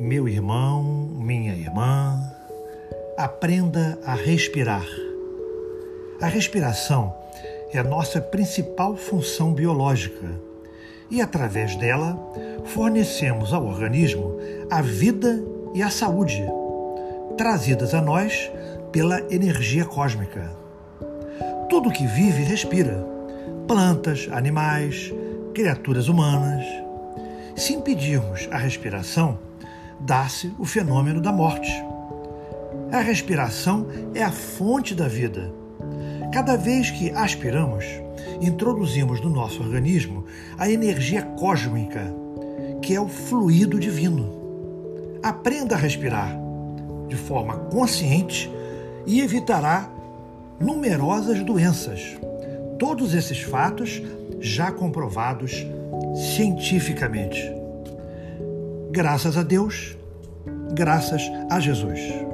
meu irmão, minha irmã, aprenda a respirar. A respiração é a nossa principal função biológica e, através dela, fornecemos ao organismo a vida e a saúde, trazidas a nós pela energia cósmica. Tudo que vive respira: plantas, animais, criaturas humanas. Se impedirmos a respiração, dá-se o fenômeno da morte. A respiração é a fonte da vida. Cada vez que aspiramos, introduzimos no nosso organismo a energia cósmica, que é o fluido divino. Aprenda a respirar de forma consciente e evitará numerosas doenças. Todos esses fatos já comprovados cientificamente. Graças a Deus, graças a Jesus.